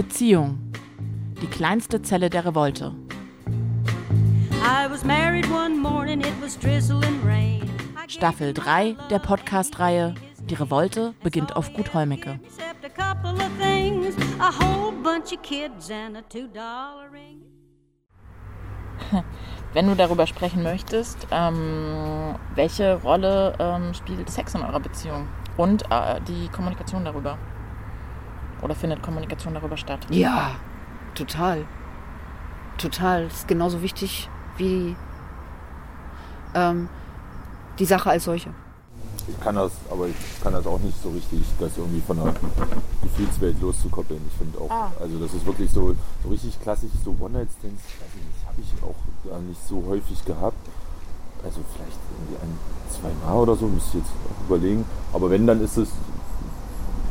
Beziehung. Die kleinste Zelle der Revolte. Staffel 3 der Podcast-Reihe Die Revolte beginnt auf Gut Holmecke. Wenn du darüber sprechen möchtest, ähm, welche Rolle ähm, spielt Sex in eurer Beziehung und äh, die Kommunikation darüber? Oder findet Kommunikation darüber statt? Ja, total. Total. Das ist genauso wichtig wie ähm, die Sache als solche. Ich kann das, aber ich kann das auch nicht so richtig, das irgendwie von der Gefühlswelt loszukoppeln. Ich finde auch, ah. also das ist wirklich so, so richtig klassisch, so One-Night-Stands, habe ich auch gar nicht so häufig gehabt. Also vielleicht irgendwie ein, zwei Mal oder so, müsste ich jetzt auch überlegen. Aber wenn, dann ist es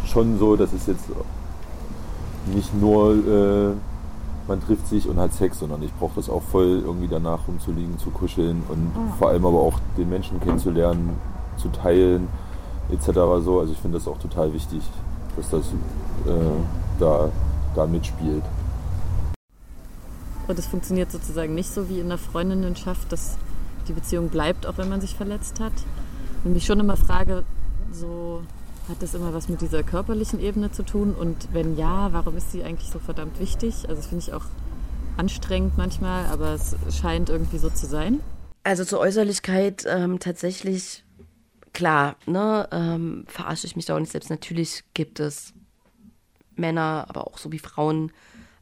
schon so, dass es jetzt nicht nur äh, man trifft sich und hat Sex, sondern ich brauche das auch voll irgendwie danach rumzuliegen, zu kuscheln und mhm. vor allem aber auch den Menschen kennenzulernen, zu teilen etc. So. Also ich finde das auch total wichtig, dass das äh, da, da mitspielt. Und es funktioniert sozusagen nicht so wie in der Freundinnenschaft, dass die Beziehung bleibt, auch wenn man sich verletzt hat. Und mich schon immer frage, so hat das immer was mit dieser körperlichen Ebene zu tun? Und wenn ja, warum ist sie eigentlich so verdammt wichtig? Also das finde ich auch anstrengend manchmal, aber es scheint irgendwie so zu sein. Also zur Äußerlichkeit ähm, tatsächlich, klar, ne, ähm, verarsche ich mich da auch nicht selbst. Natürlich gibt es Männer, aber auch so wie Frauen,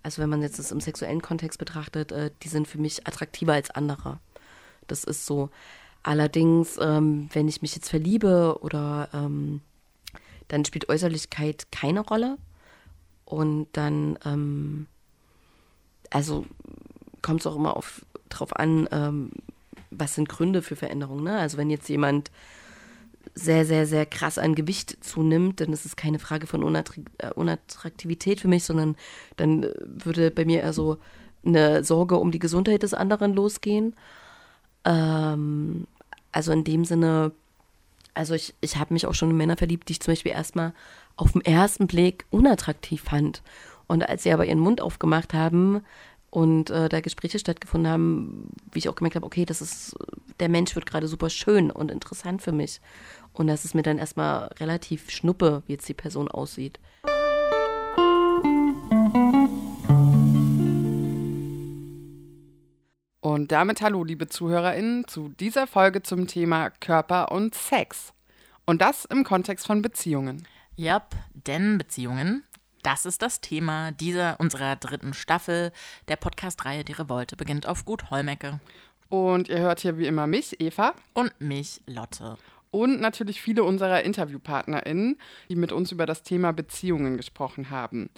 also wenn man jetzt das im sexuellen Kontext betrachtet, äh, die sind für mich attraktiver als andere. Das ist so. Allerdings, ähm, wenn ich mich jetzt verliebe oder ähm, dann spielt Äußerlichkeit keine Rolle. Und dann, ähm, also kommt es auch immer auf, drauf an, ähm, was sind Gründe für Veränderungen. Ne? Also wenn jetzt jemand sehr, sehr, sehr krass an Gewicht zunimmt, dann ist es keine Frage von äh, Unattraktivität für mich, sondern dann äh, würde bei mir eher so eine Sorge um die Gesundheit des anderen losgehen. Ähm, also in dem Sinne also ich, ich habe mich auch schon in Männer verliebt, die ich zum Beispiel erstmal auf den ersten Blick unattraktiv fand. Und als sie aber ihren Mund aufgemacht haben und äh, da Gespräche stattgefunden haben, wie ich auch gemerkt habe, okay, das ist, der Mensch wird gerade super schön und interessant für mich. Und das ist mir dann erstmal relativ schnuppe, wie jetzt die Person aussieht. Und damit hallo, liebe ZuhörerInnen, zu dieser Folge zum Thema Körper und Sex. Und das im Kontext von Beziehungen. Ja, denn Beziehungen, das ist das Thema dieser unserer dritten Staffel der Podcast-Reihe Die Revolte beginnt auf Gut Holmecke. Und ihr hört hier wie immer mich, Eva. Und mich, Lotte und natürlich viele unserer InterviewpartnerInnen, die mit uns über das Thema Beziehungen gesprochen haben.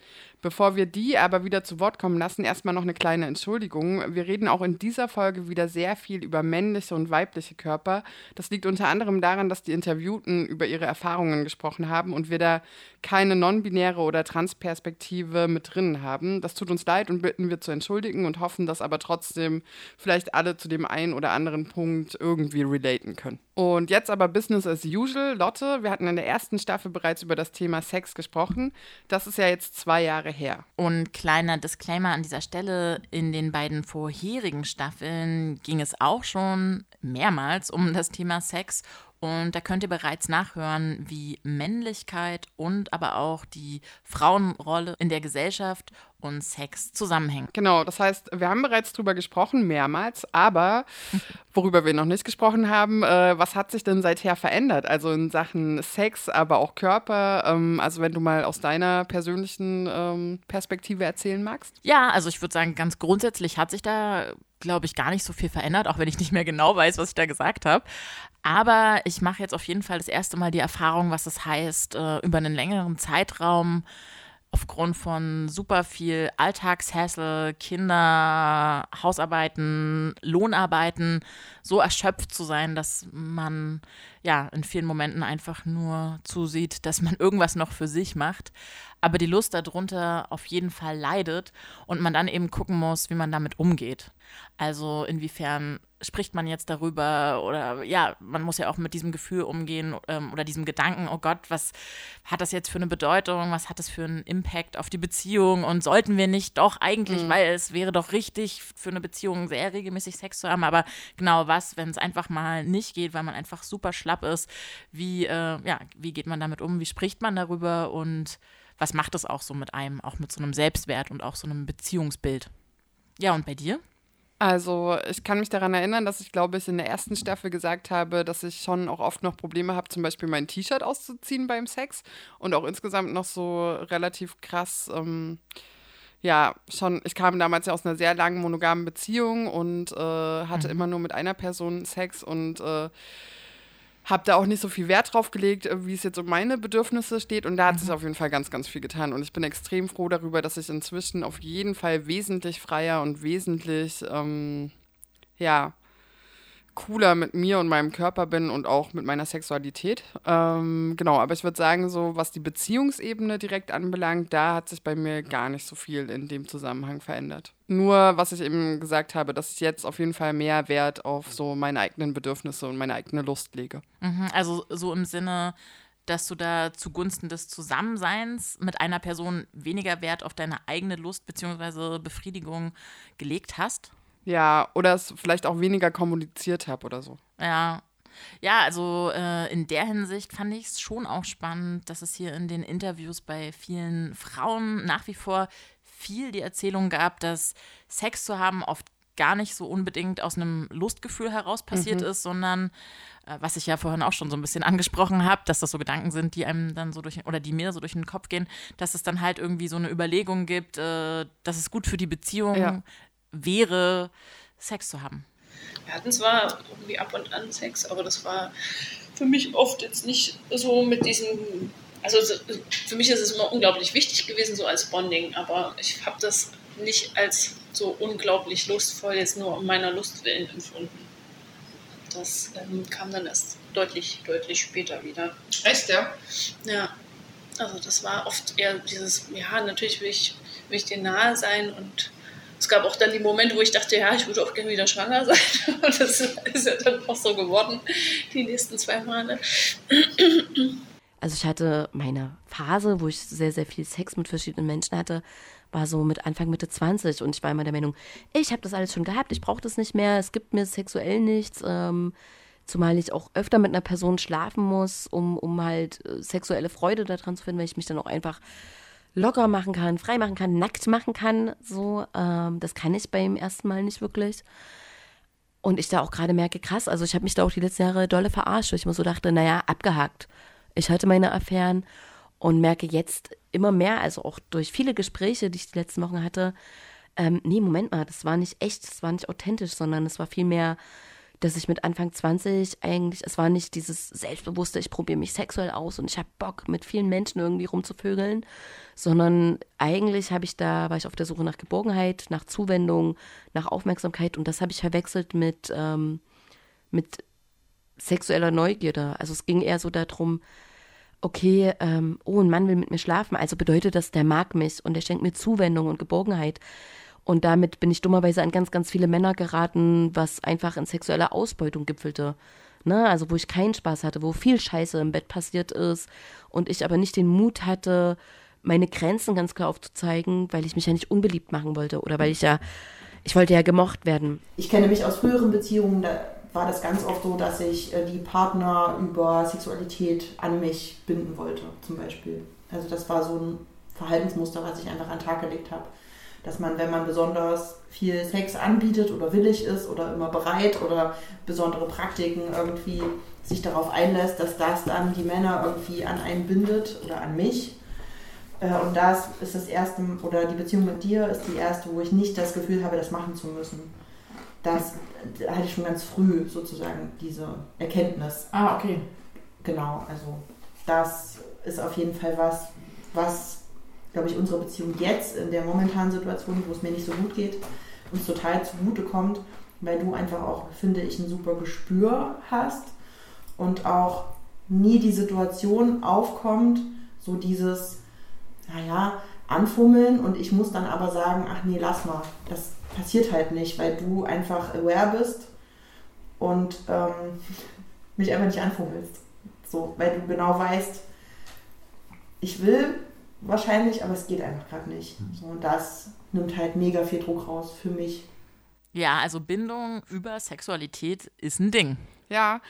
Bevor wir die aber wieder zu Wort kommen lassen, erstmal noch eine kleine Entschuldigung. Wir reden auch in dieser Folge wieder sehr viel über männliche und weibliche Körper. Das liegt unter anderem daran, dass die Interviewten über ihre Erfahrungen gesprochen haben und wir da keine non-binäre oder Transperspektive mit drin haben. Das tut uns leid und bitten wir zu entschuldigen und hoffen, dass aber trotzdem vielleicht alle zu dem einen oder anderen Punkt irgendwie relaten können. Und jetzt aber Business as usual. Lotte, wir hatten in der ersten Staffel bereits über das Thema Sex gesprochen. Das ist ja jetzt zwei Jahre her. Und kleiner Disclaimer an dieser Stelle: In den beiden vorherigen Staffeln ging es auch schon mehrmals um das Thema Sex und da könnt ihr bereits nachhören, wie Männlichkeit und aber auch die Frauenrolle in der Gesellschaft und Sex zusammenhängen. Genau, das heißt, wir haben bereits drüber gesprochen, mehrmals, aber worüber wir noch nicht gesprochen haben, äh, was hat sich denn seither verändert? Also in Sachen Sex, aber auch Körper. Ähm, also wenn du mal aus deiner persönlichen ähm, Perspektive erzählen magst. Ja, also ich würde sagen, ganz grundsätzlich hat sich da glaube ich, gar nicht so viel verändert, auch wenn ich nicht mehr genau weiß, was ich da gesagt habe. Aber ich mache jetzt auf jeden Fall das erste Mal die Erfahrung, was das heißt, äh, über einen längeren Zeitraum aufgrund von super viel Alltagshassel, Kinder, Hausarbeiten, Lohnarbeiten so erschöpft zu sein, dass man ja, in vielen Momenten einfach nur zusieht, dass man irgendwas noch für sich macht, aber die Lust darunter auf jeden Fall leidet und man dann eben gucken muss, wie man damit umgeht. Also inwiefern spricht man jetzt darüber oder ja, man muss ja auch mit diesem Gefühl umgehen ähm, oder diesem Gedanken, oh Gott, was hat das jetzt für eine Bedeutung, was hat das für einen Impact auf die Beziehung und sollten wir nicht doch eigentlich, mhm. weil es wäre doch richtig für eine Beziehung sehr regelmäßig Sex zu haben, aber genau was, wenn es einfach mal nicht geht, weil man einfach super schlapp ist, wie, äh, ja, wie geht man damit um, wie spricht man darüber und was macht es auch so mit einem, auch mit so einem Selbstwert und auch so einem Beziehungsbild. Ja, und bei dir? Also ich kann mich daran erinnern, dass ich, glaube ich, in der ersten Staffel gesagt habe, dass ich schon auch oft noch Probleme habe, zum Beispiel mein T-Shirt auszuziehen beim Sex und auch insgesamt noch so relativ krass, ähm, ja, schon, ich kam damals ja aus einer sehr langen monogamen Beziehung und äh, hatte mhm. immer nur mit einer Person Sex und äh, habe da auch nicht so viel Wert drauf gelegt, äh, wie es jetzt um meine Bedürfnisse steht. Und da hat mhm. sich auf jeden Fall ganz, ganz viel getan. Und ich bin extrem froh darüber, dass ich inzwischen auf jeden Fall wesentlich freier und wesentlich, ähm, ja, cooler mit mir und meinem Körper bin und auch mit meiner Sexualität. Ähm, genau, aber ich würde sagen, so was die Beziehungsebene direkt anbelangt, da hat sich bei mir gar nicht so viel in dem Zusammenhang verändert. Nur, was ich eben gesagt habe, dass ich jetzt auf jeden Fall mehr Wert auf so meine eigenen Bedürfnisse und meine eigene Lust lege. Mhm, also so im Sinne, dass du da zugunsten des Zusammenseins mit einer Person weniger Wert auf deine eigene Lust bzw. Befriedigung gelegt hast? Ja, oder es vielleicht auch weniger kommuniziert habe oder so. Ja. Ja, also äh, in der Hinsicht fand ich es schon auch spannend, dass es hier in den Interviews bei vielen Frauen nach wie vor viel die Erzählung gab, dass Sex zu haben oft gar nicht so unbedingt aus einem Lustgefühl heraus passiert mhm. ist, sondern äh, was ich ja vorhin auch schon so ein bisschen angesprochen habe, dass das so Gedanken sind, die einem dann so durch oder die mir so durch den Kopf gehen, dass es dann halt irgendwie so eine Überlegung gibt, äh, dass es gut für die Beziehung ja wäre, Sex zu haben? Wir hatten zwar irgendwie ab und an Sex, aber das war für mich oft jetzt nicht so mit diesem. Also für mich ist es immer unglaublich wichtig gewesen, so als Bonding, aber ich habe das nicht als so unglaublich lustvoll jetzt nur um meiner Lust willen empfunden. Das ähm, kam dann erst deutlich, deutlich später wieder. Echt, ja? Ja. Also das war oft eher dieses, ja, natürlich will ich, will ich dir nahe sein und es gab auch dann die Momente, wo ich dachte, ja, ich würde auch gerne wieder schwanger sein. Und das ist ja dann auch so geworden, die nächsten zwei Male. Also ich hatte meine Phase, wo ich sehr, sehr viel Sex mit verschiedenen Menschen hatte, war so mit Anfang, Mitte 20 und ich war immer der Meinung, ich habe das alles schon gehabt, ich brauche das nicht mehr, es gibt mir sexuell nichts, ähm, zumal ich auch öfter mit einer Person schlafen muss, um, um halt äh, sexuelle Freude daran zu finden, weil ich mich dann auch einfach locker machen kann, frei machen kann, nackt machen kann. So, ähm, das kann ich beim ersten Mal nicht wirklich. Und ich da auch gerade merke, krass, also ich habe mich da auch die letzten Jahre dolle verarscht, weil ich mir so dachte, naja, abgehakt. Ich hatte meine Affären und merke jetzt immer mehr, also auch durch viele Gespräche, die ich die letzten Wochen hatte, ähm, nee, Moment mal, das war nicht echt, das war nicht authentisch, sondern es war vielmehr dass ich mit Anfang 20 eigentlich, es war nicht dieses selbstbewusste, ich probiere mich sexuell aus und ich habe Bock, mit vielen Menschen irgendwie rumzuvögeln, sondern eigentlich habe ich da, war ich auf der Suche nach Geborgenheit, nach Zuwendung, nach Aufmerksamkeit und das habe ich verwechselt mit, ähm, mit sexueller Neugierde. Also es ging eher so darum, okay, ähm, oh, ein Mann will mit mir schlafen, also bedeutet das, der mag mich und der schenkt mir Zuwendung und Geborgenheit. Und damit bin ich dummerweise an ganz, ganz viele Männer geraten, was einfach in sexueller Ausbeutung gipfelte. Ne? Also wo ich keinen Spaß hatte, wo viel Scheiße im Bett passiert ist und ich aber nicht den Mut hatte, meine Grenzen ganz klar aufzuzeigen, weil ich mich ja nicht unbeliebt machen wollte oder weil ich ja, ich wollte ja gemocht werden. Ich kenne mich aus früheren Beziehungen, da war das ganz oft so, dass ich äh, die Partner über Sexualität an mich binden wollte, zum Beispiel. Also das war so ein Verhaltensmuster, was ich einfach an den Tag gelegt habe dass man, wenn man besonders viel Sex anbietet oder willig ist oder immer bereit oder besondere Praktiken irgendwie sich darauf einlässt, dass das dann die Männer irgendwie an einen bindet oder an mich. Äh, und das ist das erste, oder die Beziehung mit dir ist die erste, wo ich nicht das Gefühl habe, das machen zu müssen. Das hatte ich schon ganz früh sozusagen, diese Erkenntnis. Ah, okay. Genau, also das ist auf jeden Fall was, was glaube ich, unsere Beziehung jetzt in der momentanen Situation, wo es mir nicht so gut geht, uns total zugute kommt, weil du einfach auch, finde ich, ein super Gespür hast und auch nie die Situation aufkommt, so dieses, naja, anfummeln und ich muss dann aber sagen, ach nee, lass mal, das passiert halt nicht, weil du einfach aware bist und ähm, mich einfach nicht anfummelst. So, weil du genau weißt, ich will wahrscheinlich, aber es geht einfach gerade nicht. So, und das nimmt halt mega viel Druck raus für mich. Ja, also Bindung über Sexualität ist ein Ding. Ja,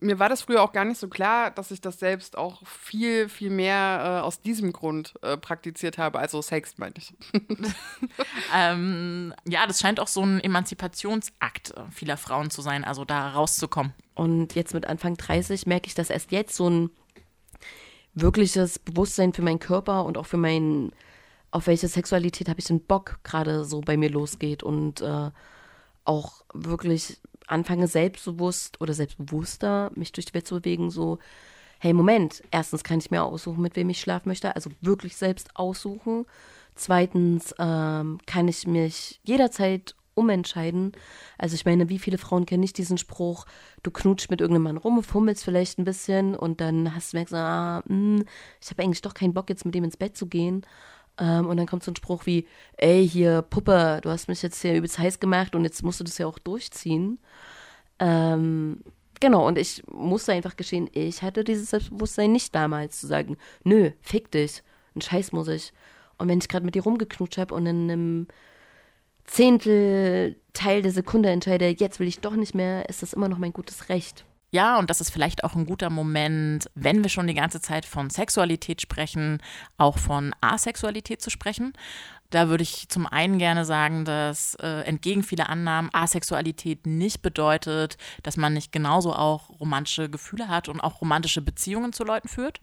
mir war das früher auch gar nicht so klar, dass ich das selbst auch viel, viel mehr äh, aus diesem Grund äh, praktiziert habe. Also Sex, meine ich. ähm, ja, das scheint auch so ein Emanzipationsakt äh, vieler Frauen zu sein, also da rauszukommen. Und jetzt mit Anfang 30 merke ich, dass erst jetzt so ein wirkliches Bewusstsein für meinen Körper und auch für meinen, auf welche Sexualität habe ich den Bock gerade so bei mir losgeht und äh, auch wirklich anfange selbstbewusst oder selbstbewusster mich durch die Welt zu bewegen, so, hey, Moment, erstens kann ich mir aussuchen, mit wem ich schlafen möchte, also wirklich selbst aussuchen. Zweitens ähm, kann ich mich jederzeit umentscheiden. Also ich meine, wie viele Frauen kennen nicht diesen Spruch, du knutschst mit irgendeinem Mann rum, fummelst vielleicht ein bisschen und dann hast du merkst, ah, mh, hm, ich habe eigentlich doch keinen Bock, jetzt mit dem ins Bett zu gehen. Ähm, und dann kommt so ein Spruch wie, ey, hier, Puppe, du hast mich jetzt hier übelst heiß gemacht und jetzt musst du das ja auch durchziehen. Ähm, genau, und ich musste einfach geschehen, ich hatte dieses Selbstbewusstsein nicht damals zu sagen, nö, fick dich, ein Scheiß muss ich. Und wenn ich gerade mit dir rumgeknutscht habe und in einem Zehntel Teil der Sekunde entscheide, jetzt will ich doch nicht mehr, ist das immer noch mein gutes Recht. Ja, und das ist vielleicht auch ein guter Moment, wenn wir schon die ganze Zeit von Sexualität sprechen, auch von Asexualität zu sprechen. Da würde ich zum einen gerne sagen, dass äh, entgegen vieler Annahmen Asexualität nicht bedeutet, dass man nicht genauso auch romantische Gefühle hat und auch romantische Beziehungen zu Leuten führt.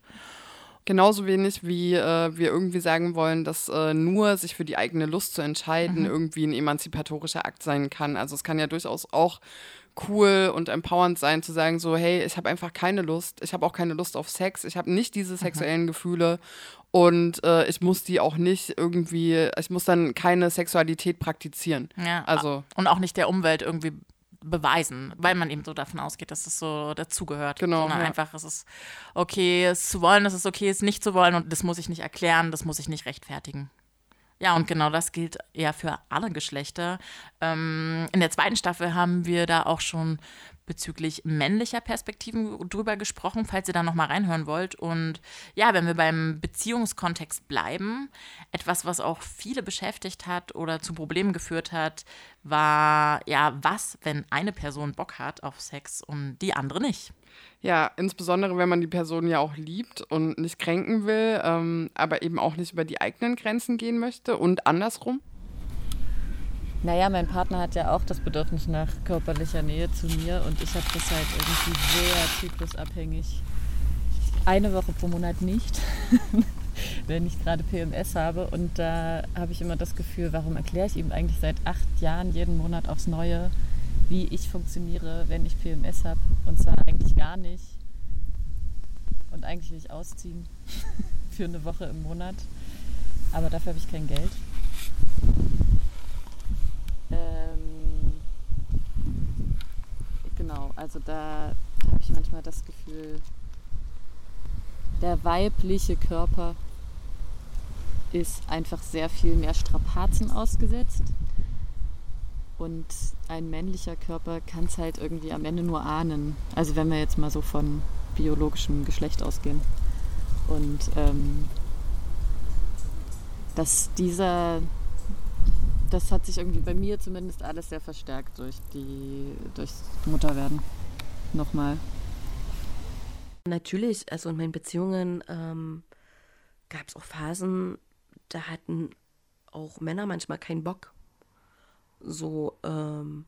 Genauso wenig wie äh, wir irgendwie sagen wollen, dass äh, nur sich für die eigene Lust zu entscheiden mhm. irgendwie ein emanzipatorischer Akt sein kann. Also es kann ja durchaus auch cool und empowernd sein, zu sagen, so, hey, ich habe einfach keine Lust, ich habe auch keine Lust auf Sex, ich habe nicht diese mhm. sexuellen mhm. Gefühle und äh, ich muss die auch nicht irgendwie, ich muss dann keine Sexualität praktizieren. Ja, also. Und auch nicht der Umwelt irgendwie beweisen, weil man eben so davon ausgeht, dass es so dazugehört. Genau. Sondern ja. einfach, es ist okay, es zu wollen, es ist okay, es nicht zu wollen und das muss ich nicht erklären, das muss ich nicht rechtfertigen. Ja, und genau das gilt ja für alle Geschlechter. Ähm, in der zweiten Staffel haben wir da auch schon bezüglich männlicher Perspektiven drüber gesprochen, falls ihr da nochmal reinhören wollt. Und ja, wenn wir beim Beziehungskontext bleiben, etwas, was auch viele beschäftigt hat oder zu Problemen geführt hat, war ja, was, wenn eine Person Bock hat auf Sex und die andere nicht? Ja, insbesondere wenn man die Person ja auch liebt und nicht kränken will, ähm, aber eben auch nicht über die eigenen Grenzen gehen möchte und andersrum. Naja, mein Partner hat ja auch das Bedürfnis nach körperlicher Nähe zu mir und ich habe das halt irgendwie sehr zyklusabhängig. Eine Woche pro Monat nicht, wenn ich gerade PMS habe. Und da habe ich immer das Gefühl, warum erkläre ich ihm eigentlich seit acht Jahren jeden Monat aufs Neue, wie ich funktioniere, wenn ich PMS habe. Und zwar eigentlich gar nicht. Und eigentlich will ich ausziehen für eine Woche im Monat. Aber dafür habe ich kein Geld. Ähm, genau, also da habe ich manchmal das Gefühl, der weibliche Körper ist einfach sehr viel mehr Strapazen ausgesetzt. Und ein männlicher Körper kann es halt irgendwie am Ende nur ahnen. Also wenn wir jetzt mal so von biologischem Geschlecht ausgehen. Und ähm, dass dieser das hat sich irgendwie bei mir zumindest alles sehr verstärkt durch die durchs Mutterwerden. Nochmal. Natürlich, also in meinen Beziehungen ähm, gab es auch Phasen, da hatten auch Männer manchmal keinen Bock. So, ähm,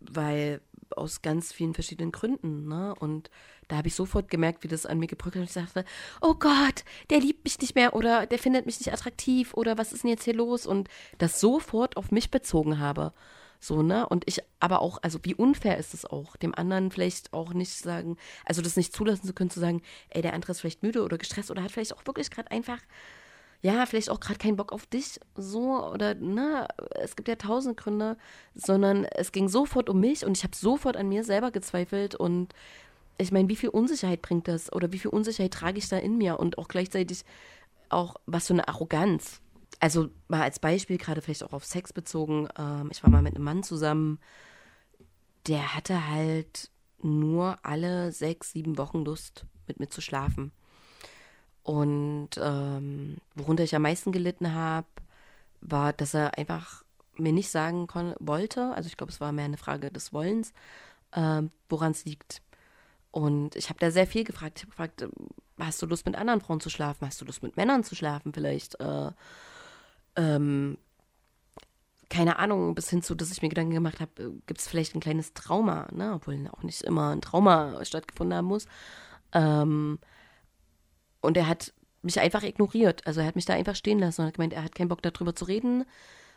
weil aus ganz vielen verschiedenen Gründen. Ne? Und da habe ich sofort gemerkt, wie das an mir gebrückt hat. Ich sagte, oh Gott, der liebt mich nicht mehr oder der findet mich nicht attraktiv oder was ist denn jetzt hier los? Und das sofort auf mich bezogen habe. So, ne? Und ich aber auch, also wie unfair ist es auch, dem anderen vielleicht auch nicht sagen, also das nicht zulassen zu können, zu sagen, ey, der andere ist vielleicht müde oder gestresst oder hat vielleicht auch wirklich gerade einfach ja, vielleicht auch gerade keinen Bock auf dich, so oder ne, es gibt ja tausend Gründe, sondern es ging sofort um mich und ich habe sofort an mir selber gezweifelt und ich meine, wie viel Unsicherheit bringt das oder wie viel Unsicherheit trage ich da in mir und auch gleichzeitig auch was für eine Arroganz. Also mal als Beispiel, gerade vielleicht auch auf Sex bezogen, ähm, ich war mal mit einem Mann zusammen, der hatte halt nur alle sechs, sieben Wochen Lust, mit mir zu schlafen. Und ähm, worunter ich am meisten gelitten habe, war, dass er einfach mir nicht sagen wollte, also ich glaube, es war mehr eine Frage des Wollens, ähm, woran es liegt. Und ich habe da sehr viel gefragt. Ich habe gefragt, ähm, hast du Lust mit anderen Frauen zu schlafen? Hast du Lust mit Männern zu schlafen vielleicht? Äh, ähm, keine Ahnung, bis hin zu, dass ich mir Gedanken gemacht habe, äh, gibt es vielleicht ein kleines Trauma, ne? obwohl auch nicht immer ein Trauma stattgefunden haben muss. Ähm, und er hat mich einfach ignoriert. Also er hat mich da einfach stehen lassen und hat gemeint, er hat keinen Bock darüber zu reden.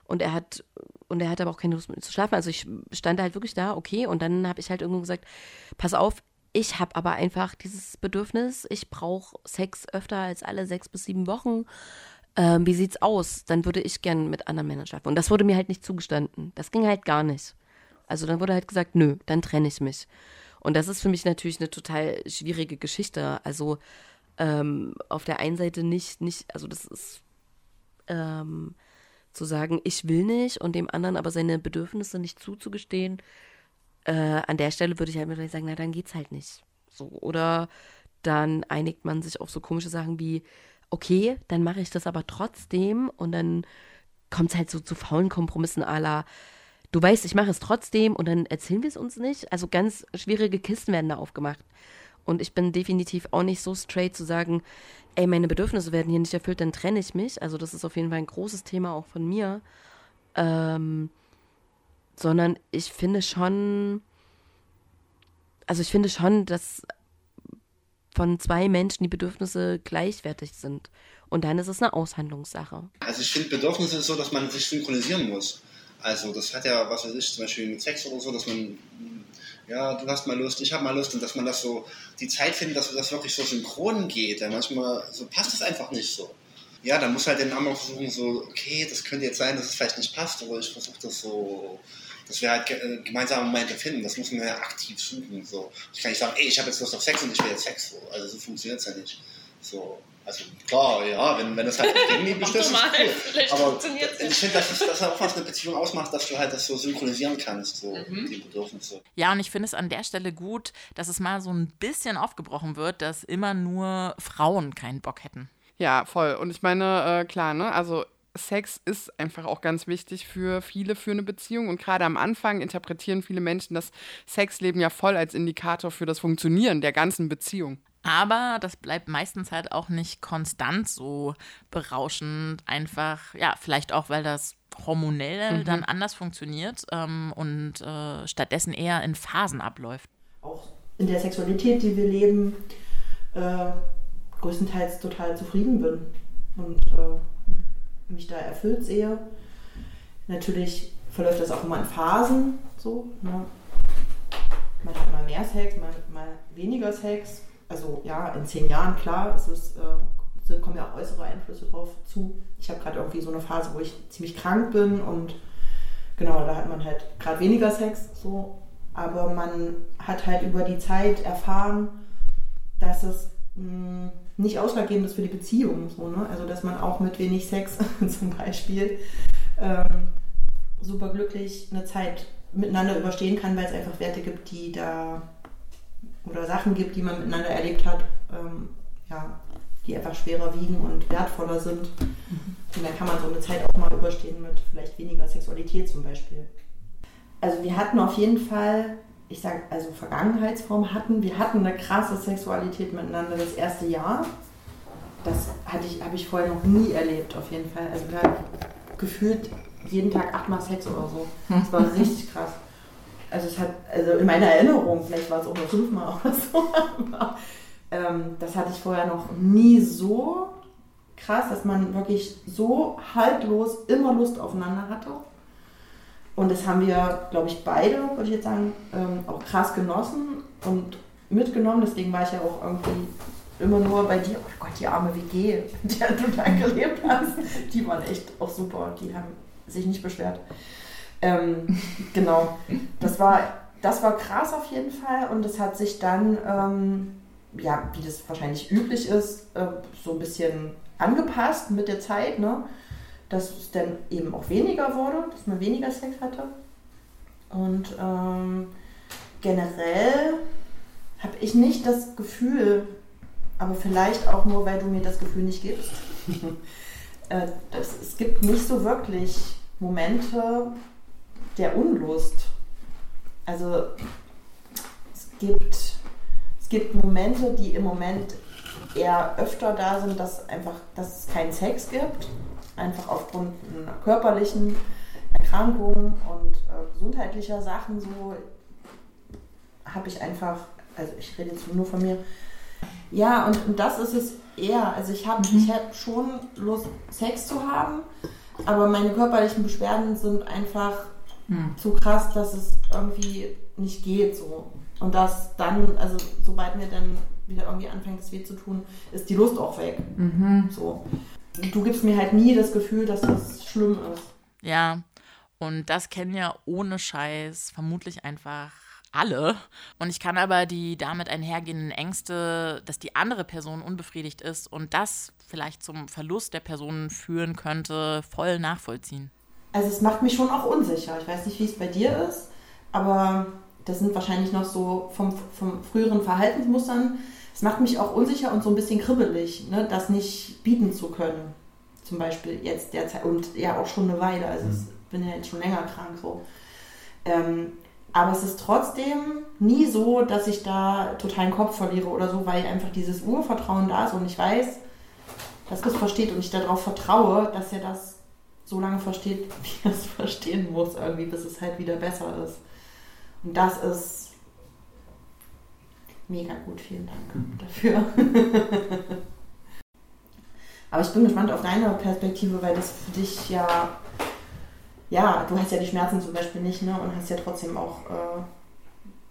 Und er hat, und er hat aber auch keine Lust mit mir zu schlafen. Also ich stand halt wirklich da, okay. Und dann habe ich halt irgendwo gesagt, pass auf, ich habe aber einfach dieses Bedürfnis, ich brauche Sex öfter als alle sechs bis sieben Wochen. Ähm, wie sieht's aus? Dann würde ich gern mit anderen Männern schlafen. Und das wurde mir halt nicht zugestanden. Das ging halt gar nicht. Also dann wurde halt gesagt, nö, dann trenne ich mich. Und das ist für mich natürlich eine total schwierige Geschichte. Also ähm, auf der einen Seite nicht, nicht, also das ist ähm, zu sagen, ich will nicht und dem anderen aber seine Bedürfnisse nicht zuzugestehen, äh, an der Stelle würde ich halt mit sagen, na dann geht's halt nicht. So. Oder dann einigt man sich auf so komische Sachen wie, okay, dann mache ich das aber trotzdem und dann kommt es halt so zu faulen Kompromissen aller, du weißt, ich mache es trotzdem und dann erzählen wir es uns nicht. Also ganz schwierige Kisten werden da aufgemacht. Und ich bin definitiv auch nicht so straight zu sagen, ey, meine Bedürfnisse werden hier nicht erfüllt, dann trenne ich mich. Also das ist auf jeden Fall ein großes Thema auch von mir. Ähm, sondern ich finde schon, also ich finde schon, dass von zwei Menschen die Bedürfnisse gleichwertig sind. Und dann ist es eine Aushandlungssache. Also ich finde Bedürfnisse ist so, dass man sich synchronisieren muss. Also das hat ja, was weiß ich, zum Beispiel mit Sex oder so, dass man, ja, du hast mal Lust, ich habe mal Lust und dass man das so, die Zeit findet, dass das wirklich so synchron geht. Dann manchmal so passt das einfach nicht so. Ja, dann muss halt den anderen versuchen so, okay, das könnte jetzt sein, dass es vielleicht nicht passt, aber ich versuche das so dass wir halt äh, gemeinsame Momente finden. Das muss man ja aktiv suchen. So. Ich kann nicht sagen, ey, ich habe jetzt Lust auf Sex und ich will jetzt Sex. So. Also so funktioniert es ja nicht. So. Also klar, ja, wenn, wenn das halt gegen die bestößt, ist cool. Aber ich finde, dass das auch was eine Beziehung ausmacht, dass du halt das so synchronisieren kannst, so mhm. die Bedürfnisse. Ja, und ich finde es an der Stelle gut, dass es mal so ein bisschen aufgebrochen wird, dass immer nur Frauen keinen Bock hätten. Ja, voll. Und ich meine, äh, klar, ne, also Sex ist einfach auch ganz wichtig für viele für eine Beziehung. Und gerade am Anfang interpretieren viele Menschen das Sexleben ja voll als Indikator für das Funktionieren der ganzen Beziehung. Aber das bleibt meistens halt auch nicht konstant so berauschend. Einfach, ja, vielleicht auch, weil das hormonell mhm. dann anders funktioniert ähm, und äh, stattdessen eher in Phasen abläuft. Auch in der Sexualität, die wir leben, äh, größtenteils total zufrieden bin. Und äh, mich da erfüllt sehe. Natürlich verläuft das auch immer in Phasen so. Ne? Man hat mal mehr Sex, mal, mal weniger Sex. Also ja, in zehn Jahren, klar, es ist, äh, kommen ja auch äußere Einflüsse drauf zu. Ich habe gerade irgendwie so eine Phase, wo ich ziemlich krank bin und genau, da hat man halt gerade weniger Sex so. Aber man hat halt über die Zeit erfahren, dass es mh, mm, nicht ausschlaggebend ist für die Beziehung. So, ne? Also, dass man auch mit wenig Sex zum Beispiel ähm, super glücklich eine Zeit miteinander überstehen kann, weil es einfach Werte gibt, die da oder Sachen gibt, die man miteinander erlebt hat, ähm, ja, die einfach schwerer wiegen und wertvoller sind. Mhm. Und dann kann man so eine Zeit auch mal überstehen mit vielleicht weniger Sexualität zum Beispiel. Also wir hatten auf jeden Fall ich sage, also Vergangenheitsform hatten. Wir hatten eine krasse Sexualität miteinander das erste Jahr. Das hatte ich, habe ich vorher noch nie erlebt, auf jeden Fall. Also wir hatten gefühlt jeden Tag achtmal Sex oder so. Das war richtig krass. Also es hat, also in meiner Erinnerung, vielleicht war es auch nur fünfmal oder so, aber ähm, das hatte ich vorher noch nie so krass, dass man wirklich so haltlos immer Lust aufeinander hatte. Und das haben wir, glaube ich, beide, würde ich jetzt sagen, ähm, auch krass genossen und mitgenommen. Deswegen war ich ja auch irgendwie immer nur bei dir. Oh Gott, die arme WG, die du da gelebt hast, die waren echt auch super. Die haben sich nicht beschwert. Ähm, genau, das war das war krass auf jeden Fall und es hat sich dann, ähm, ja, wie das wahrscheinlich üblich ist, äh, so ein bisschen angepasst mit der Zeit, ne? dass es dann eben auch weniger wurde, dass man weniger Sex hatte. Und ähm, generell habe ich nicht das Gefühl, aber vielleicht auch nur, weil du mir das Gefühl nicht gibst. äh, das, es gibt nicht so wirklich Momente der Unlust. Also es gibt, es gibt Momente, die im Moment eher öfter da sind, dass einfach, dass es keinen Sex gibt, einfach aufgrund einer körperlichen Erkrankung und äh, gesundheitlicher Sachen so habe ich einfach, also ich rede jetzt nur von mir, ja, und, und das ist es eher. Also ich habe mhm. ich hab schon Lust, Sex zu haben, aber meine körperlichen Beschwerden sind einfach zu krass, dass es irgendwie nicht geht so. Und dass dann, also sobald mir dann wieder irgendwie anfängt, es weh zu tun, ist die Lust auch weg. Mhm. So. Du gibst mir halt nie das Gefühl, dass das schlimm ist. Ja, und das kennen ja ohne Scheiß vermutlich einfach alle. Und ich kann aber die damit einhergehenden Ängste, dass die andere Person unbefriedigt ist und das vielleicht zum Verlust der Person führen könnte, voll nachvollziehen. Also es macht mich schon auch unsicher. Ich weiß nicht, wie es bei dir ist, aber das sind wahrscheinlich noch so vom, vom früheren Verhaltensmustern. Es macht mich auch unsicher und so ein bisschen kribbelig, ne, das nicht bieten zu können. Zum Beispiel jetzt derzeit und ja auch schon eine Weile. Also ich mhm. bin ja jetzt schon länger krank so. Ähm, aber es ist trotzdem nie so, dass ich da totalen Kopf verliere oder so, weil einfach dieses Urvertrauen da ist und ich weiß, dass es versteht und ich darauf vertraue, dass er das so lange versteht, wie er es verstehen muss, irgendwie, bis es halt wieder besser ist. Und das ist mega gut. Vielen Dank mhm. dafür. Aber ich bin gespannt auf deine Perspektive, weil das für dich ja ja, du hast ja die Schmerzen zum Beispiel nicht, ne? Und hast ja trotzdem auch äh,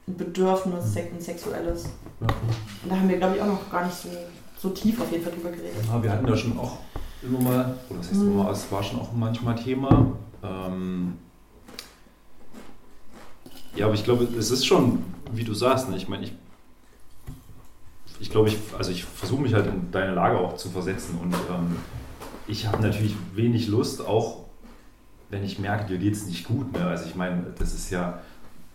ein Bedürfnis, ein sexuelles. Ja. Und da haben wir, glaube ich, auch noch gar nicht so, so tief auf jeden Fall drüber geredet. Ja, wir hatten da schon auch immer mal, oder das heißt immer mal, es war schon auch manchmal Thema. Ähm, ja, aber ich glaube, es ist schon, wie du sagst, ne? ich meine, ich, ich glaube, ich, also ich versuche mich halt in deine Lage auch zu versetzen und ähm, ich habe natürlich wenig Lust, auch wenn ich merke, dir geht es nicht gut. Ne? Also ich meine, das ist ja,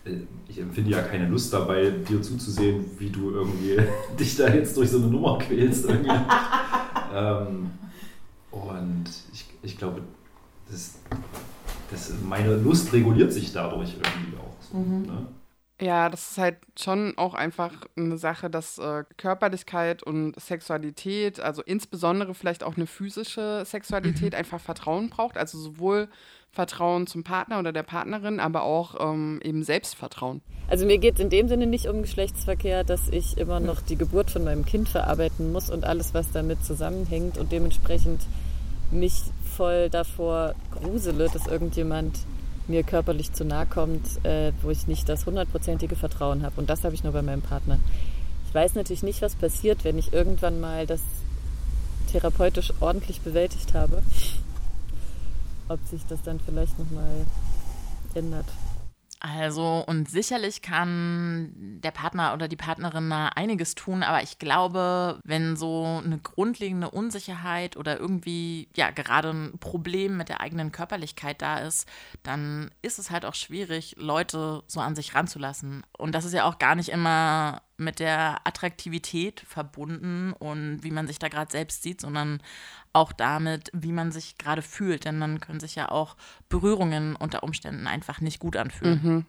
äh, ich empfinde ja keine Lust dabei, dir zuzusehen, wie du irgendwie dich da jetzt durch so eine Nummer quälst. ähm, und ich, ich glaube, das, das, meine Lust reguliert sich dadurch irgendwie auch. So, mhm. ne? Ja, das ist halt schon auch einfach eine Sache, dass äh, Körperlichkeit und Sexualität, also insbesondere vielleicht auch eine physische Sexualität, mhm. einfach Vertrauen braucht. Also sowohl Vertrauen zum Partner oder der Partnerin, aber auch ähm, eben Selbstvertrauen. Also mir geht es in dem Sinne nicht um Geschlechtsverkehr, dass ich immer noch die Geburt von meinem Kind verarbeiten muss und alles, was damit zusammenhängt und dementsprechend mich voll davor grusele, dass irgendjemand mir körperlich zu nahe kommt, äh, wo ich nicht das hundertprozentige Vertrauen habe. Und das habe ich nur bei meinem Partner. Ich weiß natürlich nicht, was passiert, wenn ich irgendwann mal das therapeutisch ordentlich bewältigt habe ob sich das dann vielleicht nochmal ändert. Also, und sicherlich kann der Partner oder die Partnerin da einiges tun, aber ich glaube, wenn so eine grundlegende Unsicherheit oder irgendwie, ja, gerade ein Problem mit der eigenen Körperlichkeit da ist, dann ist es halt auch schwierig, Leute so an sich ranzulassen. Und das ist ja auch gar nicht immer mit der Attraktivität verbunden und wie man sich da gerade selbst sieht, sondern auch damit, wie man sich gerade fühlt. Denn dann können sich ja auch Berührungen unter Umständen einfach nicht gut anfühlen. Mhm.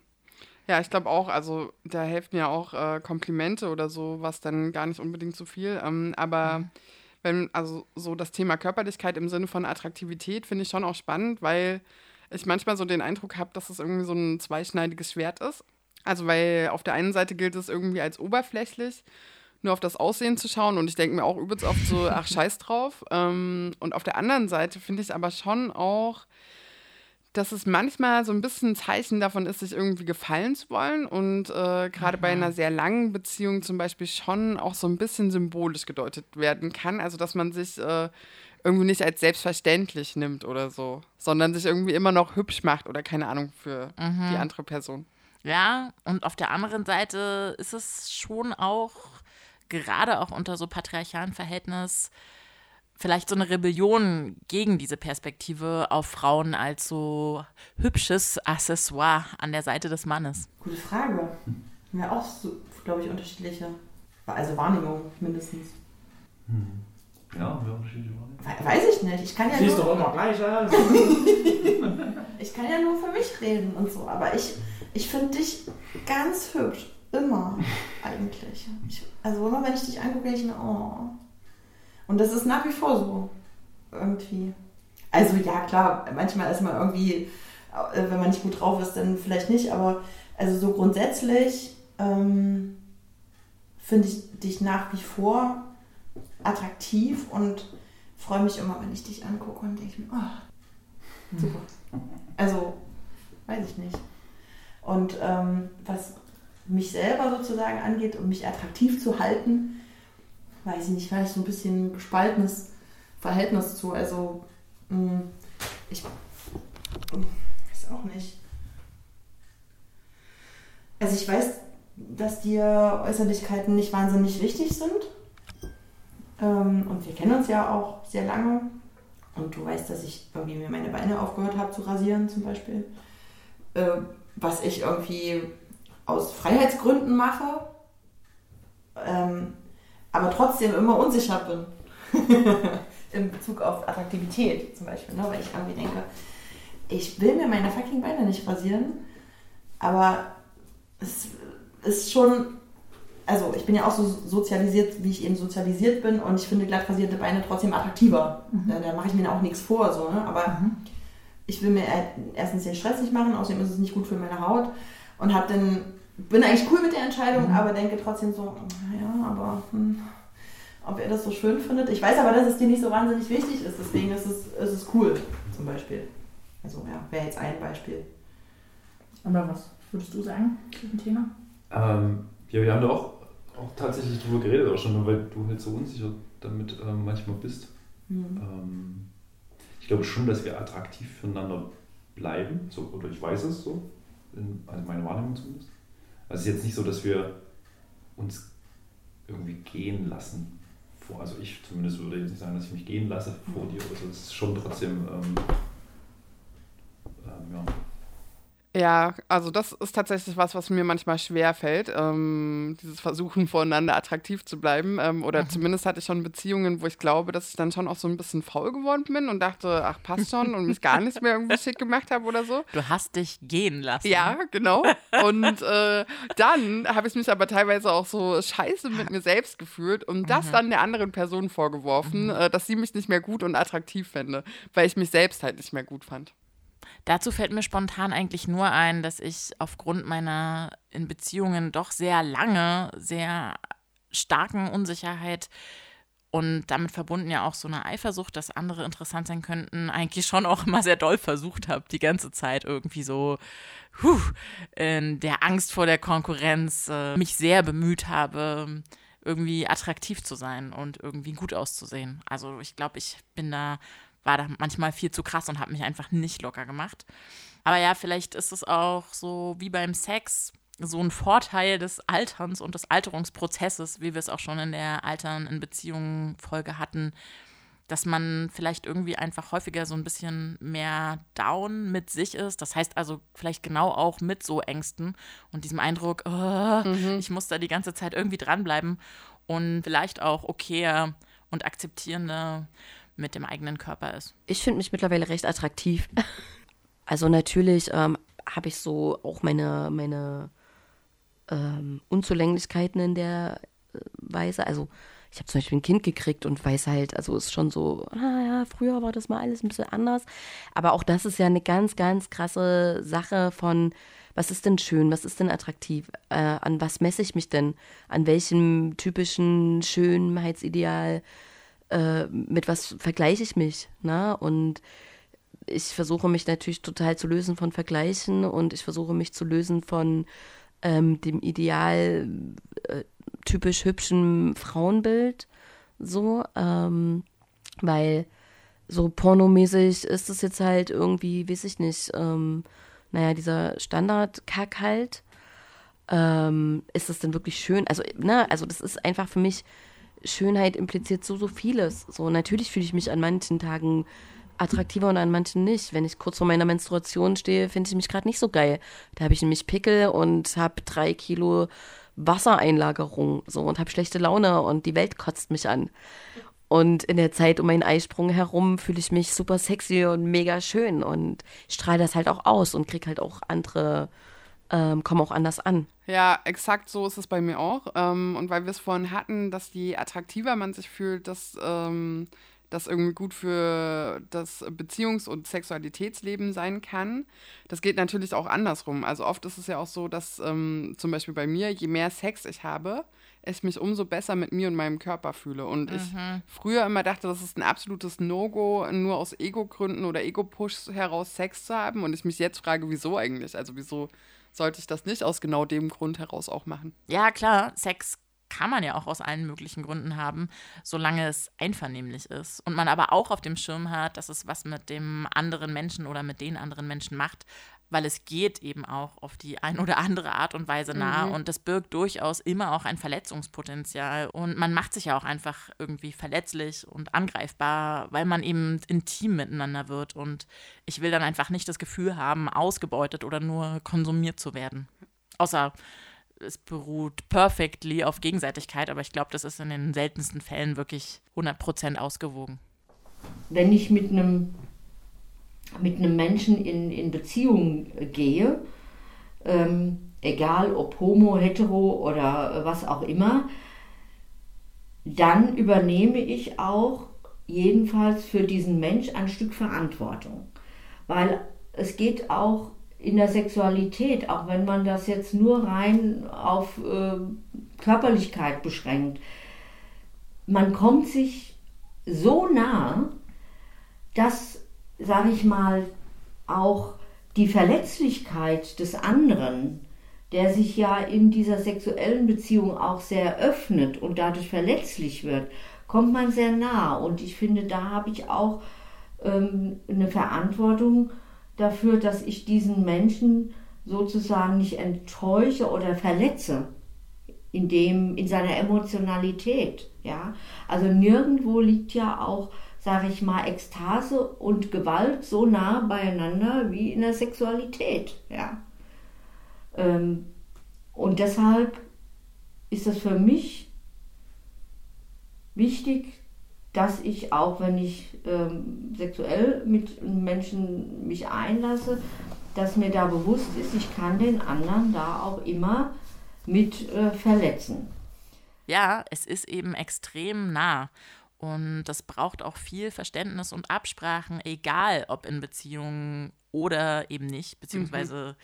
Ja, ich glaube auch, also da helfen ja auch äh, Komplimente oder so, was dann gar nicht unbedingt so viel. Ähm, aber mhm. wenn, also so das Thema Körperlichkeit im Sinne von Attraktivität finde ich schon auch spannend, weil ich manchmal so den Eindruck habe, dass es irgendwie so ein zweischneidiges Schwert ist. Also, weil auf der einen Seite gilt es irgendwie als oberflächlich, nur auf das Aussehen zu schauen. Und ich denke mir auch übelst oft so, ach, scheiß drauf. Ähm, und auf der anderen Seite finde ich aber schon auch, dass es manchmal so ein bisschen ein Zeichen davon ist, sich irgendwie gefallen zu wollen und äh, gerade bei einer sehr langen Beziehung zum Beispiel schon auch so ein bisschen symbolisch gedeutet werden kann. Also, dass man sich äh, irgendwie nicht als selbstverständlich nimmt oder so, sondern sich irgendwie immer noch hübsch macht oder keine Ahnung für mhm. die andere Person. Ja, und auf der anderen Seite ist es schon auch, gerade auch unter so patriarchalen Verhältnis, vielleicht so eine Rebellion gegen diese Perspektive auf Frauen als so hübsches Accessoire an der Seite des Mannes? Gute Frage. Haben ja auch, so, glaube ich, unterschiedliche, also Wahrnehmungen mindestens. Hm. Ja, wir unterschiedliche Wahrnehmungen. Weiß ich nicht. Ich kann ja Siehst nur, doch immer gleich aus. ich kann ja nur für mich reden und so, aber ich, ich finde dich ganz hübsch. Immer, eigentlich. Ich, also immer, wenn ich dich angucke, denke ich mir, oh. Und das ist nach wie vor so. Irgendwie. Also ja, klar, manchmal ist man irgendwie, äh, wenn man nicht gut drauf ist, dann vielleicht nicht, aber also so grundsätzlich ähm, finde ich dich nach wie vor attraktiv und freue mich immer, wenn ich dich angucke und denke mir, oh, super. Also, weiß ich nicht. Und ähm, was mich selber sozusagen angeht, um mich attraktiv zu halten, weiß ich nicht, vielleicht so ein bisschen gespaltenes Verhältnis zu. Also, mh, ich weiß auch nicht. Also, ich weiß, dass dir Äußerlichkeiten nicht wahnsinnig wichtig sind. Ähm, und wir kennen uns ja auch sehr lange. Und du weißt, dass ich irgendwie mir meine Beine aufgehört habe zu rasieren, zum Beispiel. Äh, was ich irgendwie aus Freiheitsgründen mache, ähm, aber trotzdem immer unsicher bin. In Bezug auf Attraktivität zum Beispiel, ne? weil ich irgendwie denke, ich will mir meine fucking Beine nicht rasieren, aber es ist schon, also ich bin ja auch so sozialisiert, wie ich eben sozialisiert bin und ich finde glatt rasierte Beine trotzdem attraktiver. Mhm. Da, da mache ich mir auch nichts vor, so, ne? aber ich will mir erstens den Stress nicht machen, außerdem ist es nicht gut für meine Haut und habe dann bin eigentlich cool mit der Entscheidung, Mhm. aber denke trotzdem so, ja, aber hm, ob er das so schön findet. Ich weiß aber, dass es dir nicht so wahnsinnig wichtig ist, deswegen ist es, ist es cool, zum Beispiel. Also ja, wäre jetzt ein Beispiel. Aber was würdest du sagen zu dem Thema? Ähm, ja, wir haben da auch, tatsächlich drüber geredet, auch schon, weil du halt so unsicher damit ähm, manchmal bist. Mhm. Ähm, ich glaube schon, dass wir attraktiv füreinander bleiben, so, oder ich weiß es so, in, also meine Wahrnehmung zumindest. Also es ist jetzt nicht so, dass wir uns irgendwie gehen lassen. Vor, also ich zumindest würde jetzt nicht sagen, dass ich mich gehen lasse vor dir oder so. Es ist schon trotzdem, ähm, ähm, ja, Ja, also das ist tatsächlich was, was mir manchmal schwer fällt, ähm, dieses Versuchen voreinander attraktiv zu bleiben. Ähm, oder zumindest hatte ich schon Beziehungen, wo ich glaube, dass ich dann schon auch so ein bisschen faul geworden bin und dachte, ach passt schon und mich gar nicht mehr irgendwie schick gemacht habe oder so. Du hast dich gehen lassen. Ja, genau. Und äh, dann habe ich mich aber teilweise auch so scheiße mit mir selbst gefühlt und das dann der anderen Person vorgeworfen, äh, dass sie mich nicht mehr gut und attraktiv fände, weil ich mich selbst halt nicht mehr gut fand. Dazu fällt mir spontan eigentlich nur ein, dass ich aufgrund meiner in Beziehungen doch sehr lange, sehr starken Unsicherheit und damit verbunden ja auch so eine Eifersucht, dass andere interessant sein könnten, eigentlich schon auch immer sehr doll versucht habe, die ganze Zeit irgendwie so puh, in der Angst vor der Konkurrenz äh, mich sehr bemüht habe, irgendwie attraktiv zu sein und irgendwie gut auszusehen. Also ich glaube, ich bin da war da manchmal viel zu krass und habe mich einfach nicht locker gemacht. Aber ja, vielleicht ist es auch so wie beim Sex so ein Vorteil des Alterns und des Alterungsprozesses, wie wir es auch schon in der Altern in Beziehungen Folge hatten, dass man vielleicht irgendwie einfach häufiger so ein bisschen mehr down mit sich ist. Das heißt also vielleicht genau auch mit so Ängsten und diesem Eindruck, oh, ich muss da die ganze Zeit irgendwie dranbleiben und vielleicht auch okayer und akzeptierender mit dem eigenen Körper ist. Ich finde mich mittlerweile recht attraktiv. Also natürlich ähm, habe ich so auch meine, meine ähm, Unzulänglichkeiten in der äh, Weise. Also ich habe zum Beispiel ein Kind gekriegt und weiß halt, also ist schon so, ah ja, früher war das mal alles ein bisschen anders. Aber auch das ist ja eine ganz, ganz krasse Sache von, was ist denn schön, was ist denn attraktiv, äh, an was messe ich mich denn, an welchem typischen Schönheitsideal, äh, mit was vergleiche ich mich, ne? Und ich versuche mich natürlich total zu lösen von Vergleichen und ich versuche mich zu lösen von ähm, dem Ideal äh, typisch hübschen Frauenbild, so, ähm, weil so pornomäßig ist es jetzt halt irgendwie, weiß ich nicht, ähm, naja, dieser Standardkack halt. ähm, ist es denn wirklich schön? Also, ne, also das ist einfach für mich, Schönheit impliziert so, so vieles. So, natürlich fühle ich mich an manchen Tagen attraktiver und an manchen nicht. Wenn ich kurz vor meiner Menstruation stehe, finde ich mich gerade nicht so geil. Da habe ich nämlich Pickel und habe drei Kilo Wassereinlagerung so und habe schlechte Laune und die Welt kotzt mich an. Und in der Zeit um meinen Eisprung herum fühle ich mich super sexy und mega schön und strahle das halt auch aus und kriege halt auch andere, ähm, komme auch anders an. Ja, exakt so ist es bei mir auch. Ähm, und weil wir es vorhin hatten, dass je attraktiver man sich fühlt, dass ähm, das irgendwie gut für das Beziehungs- und Sexualitätsleben sein kann. Das geht natürlich auch andersrum. Also oft ist es ja auch so, dass ähm, zum Beispiel bei mir, je mehr Sex ich habe, ich mich umso besser mit mir und meinem Körper fühle. Und ich Mhm. früher immer dachte, das ist ein absolutes No-Go, nur aus Ego-Gründen oder Ego-Push heraus Sex zu haben. Und ich mich jetzt frage, wieso eigentlich? Also wieso sollte ich das nicht aus genau dem Grund heraus auch machen? Ja, klar, Sex kann man ja auch aus allen möglichen Gründen haben, solange es einvernehmlich ist. Und man aber auch auf dem Schirm hat, dass es was mit dem anderen Menschen oder mit den anderen Menschen macht, weil es geht eben auch auf die ein oder andere Art und Weise nah Mhm. und das birgt durchaus immer auch ein Verletzungspotenzial und man macht sich ja auch einfach irgendwie verletzlich und angreifbar, weil man eben intim miteinander wird und ich will dann einfach nicht das Gefühl haben, ausgebeutet oder nur konsumiert zu werden. Außer es beruht perfectly auf Gegenseitigkeit, aber ich glaube, das ist in den seltensten Fällen wirklich 100% ausgewogen. wenn ich mit einem, mit einem Menschen in, in Beziehung gehe, ähm, egal ob homo, hetero oder was auch immer, dann übernehme ich auch jedenfalls für diesen Mensch ein Stück Verantwortung. Weil es geht auch in der Sexualität, auch wenn man das jetzt nur rein auf äh, Körperlichkeit beschränkt, man kommt sich so nah, dass, sage ich mal, auch die Verletzlichkeit des anderen, der sich ja in dieser sexuellen Beziehung auch sehr öffnet und dadurch verletzlich wird, kommt man sehr nah. Und ich finde, da habe ich auch ähm, eine Verantwortung dafür, dass ich diesen Menschen sozusagen nicht enttäusche oder verletze in dem in seiner Emotionalität, ja? Also nirgendwo liegt ja auch, sage ich mal, Ekstase und Gewalt so nah beieinander wie in der Sexualität, ja? Ähm, und deshalb ist es für mich wichtig, dass ich auch, wenn ich ähm, sexuell mit Menschen mich einlasse, dass mir da bewusst ist, ich kann den anderen da auch immer mit äh, verletzen. Ja, es ist eben extrem nah. Und das braucht auch viel Verständnis und Absprachen, egal ob in Beziehungen oder eben nicht, beziehungsweise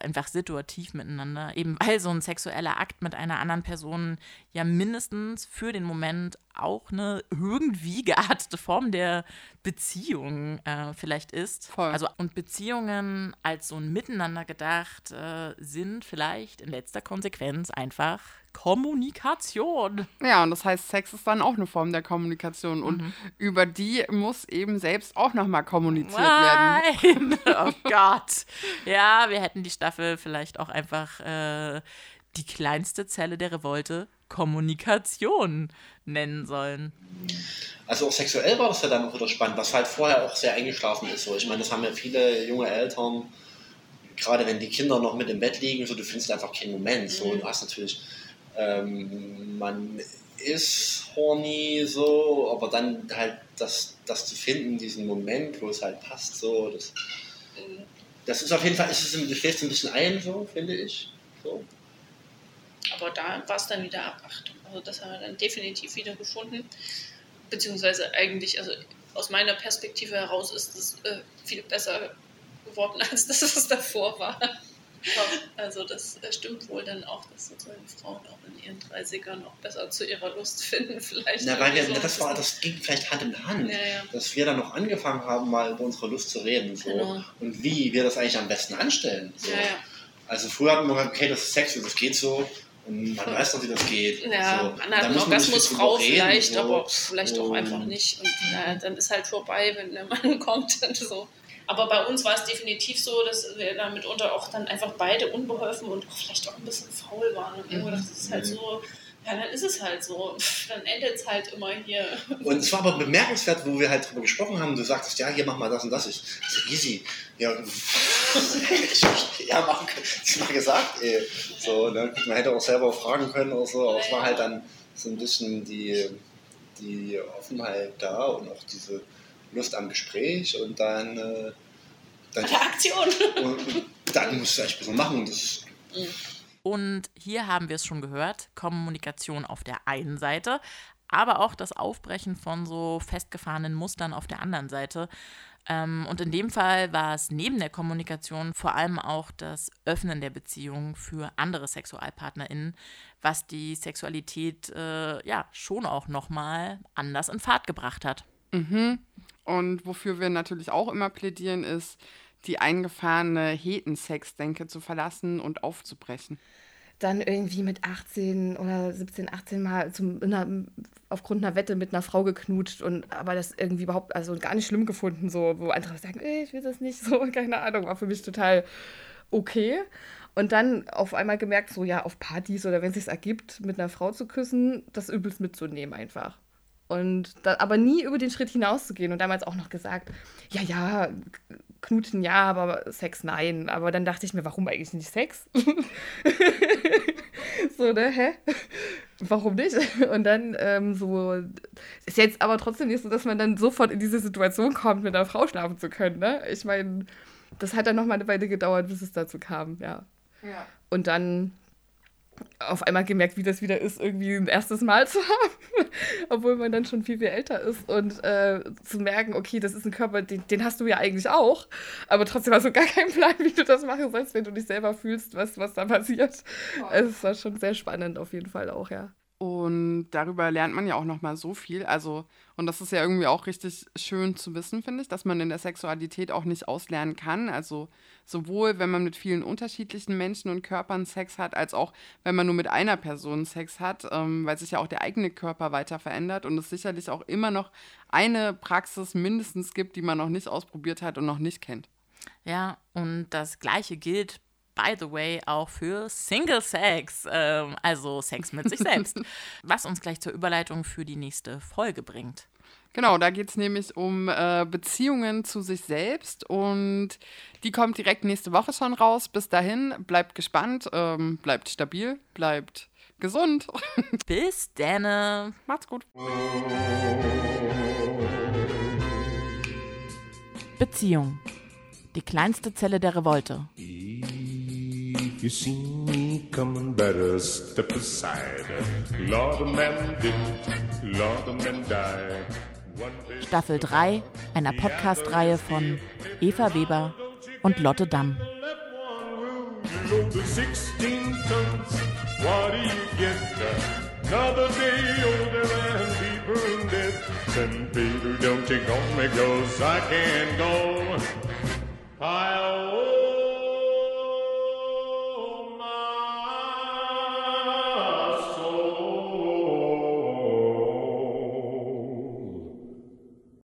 einfach situativ miteinander. Eben weil so ein sexueller Akt mit einer anderen Person ja mindestens für den Moment auch eine irgendwie geartete Form der Beziehung äh, vielleicht ist. Voll. Also und Beziehungen als so ein Miteinander gedacht äh, sind vielleicht in letzter Konsequenz einfach Kommunikation. Ja, und das heißt, Sex ist dann auch eine Form der Kommunikation und über die muss eben selbst auch nochmal kommuniziert werden. Nein! Oh Gott. Ja, wir hätten die Staffel vielleicht auch einfach äh, die kleinste Zelle der Revolte Kommunikation nennen sollen. Also auch sexuell war das ja dann auch wieder spannend, was halt vorher auch sehr eingeschlafen ist. So. Ich meine, das haben ja viele junge Eltern, gerade wenn die Kinder noch mit im Bett liegen, so du findest einfach keinen Moment. So. Und du hast natürlich, ähm, man ist horny, so, aber dann halt das, das zu finden, diesen Moment, wo es halt passt, so, das, das ist auf jeden Fall, ist es, du schläfst ein bisschen ein, so, finde ich. So. Aber da war es dann wieder ab 8. Also das haben wir dann definitiv wieder gefunden. Beziehungsweise eigentlich, also aus meiner Perspektive heraus ist es äh, viel besser geworden, als das, was davor war. Also das äh, stimmt wohl dann auch, dass sozusagen Frauen auch in ihren 30ern auch besser zu ihrer Lust finden vielleicht. Na, weil wir, so. das, war, das ging vielleicht Hand in Hand, Ja, ja. dass wir dann noch angefangen haben, mal über unsere Lust zu reden so, Genau. und wie wir das eigentlich am besten anstellen. So. Ja. Also früher hatten wir gesagt, okay, das ist Sex und das geht so und man weiß doch, wie das geht. Ja, so. man Da hat einen muss man nicht Orgasmus viel Frau drüber reden, vielleicht, so. aber vielleicht auch einfach nicht. Und na, dann ist halt vorbei, wenn der Mann kommt und so. Aber bei uns war es definitiv so, dass wir da mitunter auch dann einfach beide unbeholfen und auch vielleicht auch ein bisschen faul waren. Und dachte, das ist halt so, ja, dann ist es halt so. Dann endet es halt immer hier. Und es war aber bemerkenswert, wo wir halt drüber gesprochen haben. Du sagtest, ja, hier mach mal das und das. Ich so, easy. Ja, ich, ja machen können. Das mal gesagt, ey. So, ne? Man hätte auch selber fragen können oder so. Aber es war halt dann so ein bisschen die, die Offenheit da und auch diese Lust am Gespräch und dann. Äh, dann An der Aktion. Und, und dann musst du echt ein bisschen machen. Das, Und hier haben wir es schon gehört, Kommunikation auf der einen Seite, aber auch das Aufbrechen von so festgefahrenen Mustern auf der anderen Seite. Ähm, und in dem Fall war es neben der Kommunikation vor allem auch das Öffnen der Beziehung für andere SexualpartnerInnen, was die Sexualität äh, ja schon auch nochmal anders in Fahrt gebracht hat. Mhm. Und wofür wir natürlich auch immer plädieren, ist, die eingefahrene Hetensex-Denke zu verlassen und aufzubrechen. dann irgendwie mit 18 oder 17, 18 Mal zum, in einer, aufgrund einer Wette mit einer Frau geknutscht und aber das irgendwie überhaupt, also gar nicht schlimm gefunden, so, wo andere sagen, ey, ich will das nicht, so, keine Ahnung, war für mich total okay. Und dann auf einmal gemerkt, so, ja, auf Partys oder wenn es sich ergibt, mit einer Frau zu küssen, das übelst mitzunehmen einfach. Und da, aber nie über den Schritt hinauszugehen und damals auch noch gesagt, ja, ja, knutschen ja, aber Sex nein. Aber dann dachte ich mir, warum eigentlich nicht Sex? so, ne, hä? Warum nicht? Und dann ähm, so, ist jetzt aber trotzdem nicht so, dass man dann sofort in diese Situation kommt, mit einer Frau schlafen zu können, ne? Ich meine, das hat dann noch mal eine Weile gedauert, bis es dazu kam, ja. Ja. Und dann auf einmal gemerkt, wie das wieder ist, irgendwie ein erstes Mal zu haben, obwohl man dann schon viel, viel älter ist und äh, zu merken, okay, das ist ein Körper, den, den hast du ja eigentlich auch, aber trotzdem hast du gar keinen Plan, wie du das machen sollst, wenn du dich selber fühlst, was, was da passiert. Also es war schon sehr spannend auf jeden Fall auch, ja. Und darüber lernt man ja auch noch mal so viel. Also, und das ist ja irgendwie auch richtig schön zu wissen, finde ich, dass man in der Sexualität auch nicht auslernen kann. Also sowohl, wenn man mit vielen unterschiedlichen Menschen und Körpern Sex hat, als auch, wenn man nur mit einer Person Sex hat, ähm, weil sich ja auch der eigene Körper weiter verändert und es sicherlich auch immer noch eine Praxis mindestens gibt, die man noch nicht ausprobiert hat und noch nicht kennt. Ja, und das Gleiche gilt, by the way, auch für Single Sex, ähm, also Sex mit sich selbst, was uns gleich zur Überleitung für die nächste Folge bringt. Genau, da geht es nämlich um äh, Beziehungen zu sich selbst und die kommt direkt nächste Woche schon raus. Bis dahin, bleibt gespannt, ähm, bleibt stabil, bleibt gesund. Bis dann. Macht's gut. Beziehung. Die kleinste Zelle der Revolte. If you see me coming, better step aside. Lord, a man did, Lord, a man day Staffel 3 einer Podcast-Reihe von Eva Weber und Lotte Damm. you load the 16 tons. What do you get? Another day older and deeper in debt. Then, baby, don't you go me, cause I can't go. I